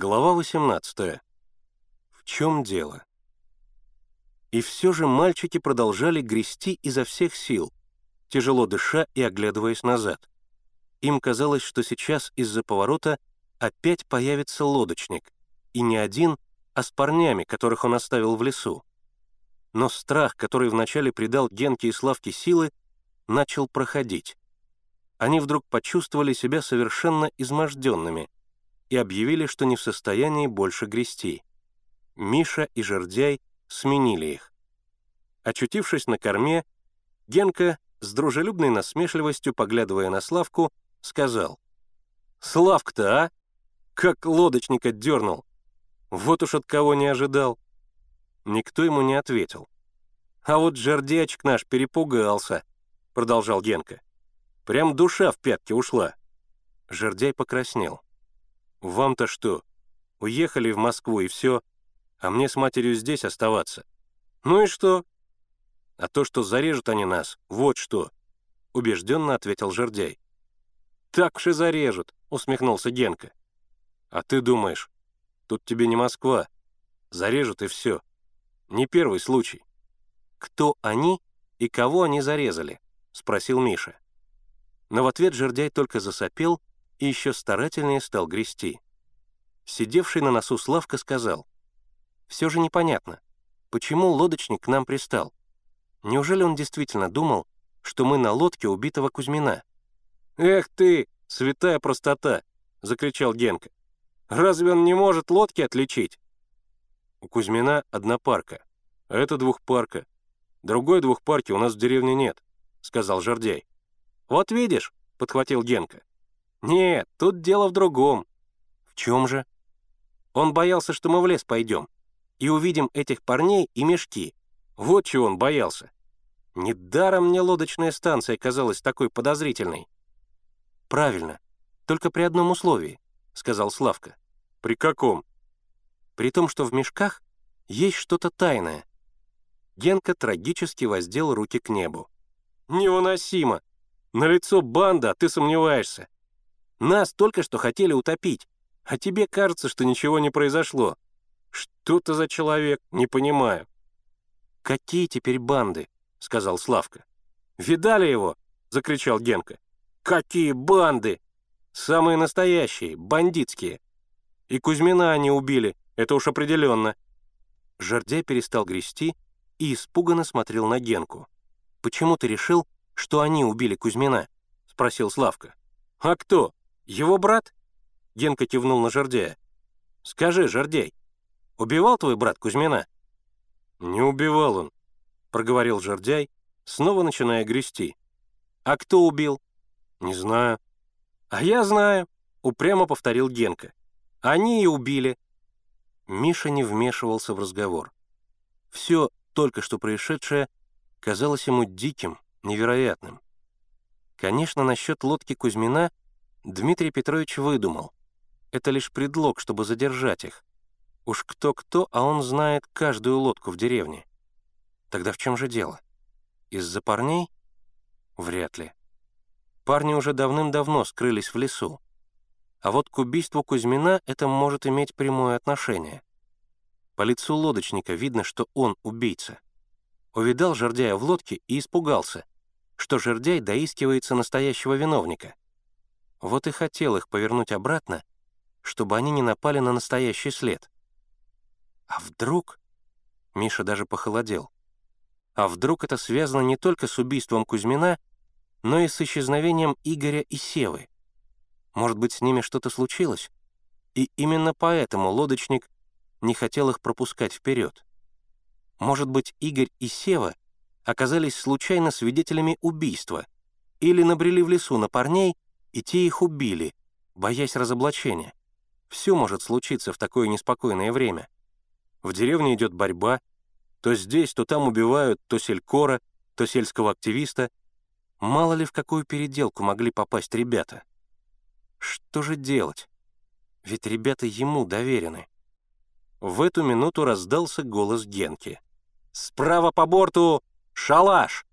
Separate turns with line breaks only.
Глава 18. В чем дело? И все же мальчики продолжали грести изо всех сил, тяжело дыша и оглядываясь назад. Им казалось, что сейчас из-за поворота опять появится лодочник, и не один, а с парнями, которых он оставил в лесу. Но страх, который вначале придал Генке и Славке силы, начал проходить. Они вдруг почувствовали себя совершенно изможденными и объявили, что не в состоянии больше грести. Миша и Жердяй сменили их. Очутившись на корме, Генка, с дружелюбной насмешливостью поглядывая на Славку, сказал, «Славка-то, а? Как лодочника дернул! Вот уж от кого не ожидал!» Никто ему не ответил. «А вот жердячек наш перепугался», — продолжал Генка. «Прям душа в пятки ушла». Жердяй покраснел. «Вам-то что? Уехали в Москву и все, а мне с матерью здесь оставаться. Ну и что?» «А то, что зарежут они нас, вот что», — убежденно ответил Жердяй. «Так и зарежут», — усмехнулся Генка. «А ты думаешь, тут тебе не Москва. Зарежут и все. Не первый случай». «Кто они и кого они зарезали?» — спросил Миша. Но в ответ Жердяй только засопел и еще старательнее стал грести. Сидевший на носу Славка сказал, «Все же непонятно, почему лодочник к нам пристал? Неужели он действительно думал, что мы на лодке убитого Кузьмина?» «Эх ты, святая простота!» — закричал Генка. «Разве он не может лодки отличить?» «У Кузьмина одна парка, а это двухпарка. Другой двухпарки у нас в деревне нет», — сказал Жордяй. «Вот видишь», — подхватил Генка. «Нет, тут дело в другом». «В чем же?» «Он боялся, что мы в лес пойдем и увидим этих парней и мешки. Вот чего он боялся. Недаром мне лодочная станция казалась такой подозрительной». «Правильно, только при одном условии», — сказал Славка. «При каком?» «При том, что в мешках есть что-то тайное». Генка трагически воздел руки к небу. «Невыносимо! На лицо банда, а ты сомневаешься. Нас только что хотели утопить, а тебе кажется, что ничего не произошло. Что ты за человек, не понимаю». «Какие теперь банды?» — сказал Славка. «Видали его?» — закричал Генка. «Какие банды? Самые настоящие, бандитские. И Кузьмина они убили, это уж определенно». Жордя перестал грести и испуганно смотрел на Генку. «Почему ты решил, что они убили Кузьмина?» — спросил Славка. «А кто? «Его брат?» — Генка кивнул на Жордяя. «Скажи, Жордяй, убивал твой брат Кузьмина?» «Не убивал он», — проговорил Жордяй, снова начиная грести. «А кто убил?» «Не знаю». «А я знаю», — упрямо повторил Генка. «Они и убили». Миша не вмешивался в разговор. Все только что происшедшее казалось ему диким, невероятным. Конечно, насчет лодки Кузьмина — Дмитрий Петрович выдумал. Это лишь предлог, чтобы задержать их. Уж кто-кто, а он знает каждую лодку в деревне. Тогда в чем же дело? Из-за парней? Вряд ли. Парни уже давным-давно скрылись в лесу. А вот к убийству Кузьмина это может иметь прямое отношение. По лицу лодочника видно, что он убийца. Увидал жердяя в лодке и испугался, что жердяй доискивается настоящего виновника — вот и хотел их повернуть обратно, чтобы они не напали на настоящий след. А вдруг... Миша даже похолодел. А вдруг это связано не только с убийством Кузьмина, но и с исчезновением Игоря и Севы? Может быть, с ними что-то случилось? И именно поэтому лодочник не хотел их пропускать вперед. Может быть, Игорь и Сева оказались случайно свидетелями убийства или набрели в лесу на парней, и те их убили, боясь разоблачения. Все может случиться в такое неспокойное время. В деревне идет борьба, то здесь, то там убивают то селькора, то сельского активиста. Мало ли в какую переделку могли попасть ребята. Что же делать? Ведь ребята ему доверены. В эту минуту раздался голос Генки. «Справа по борту! Шалаш!»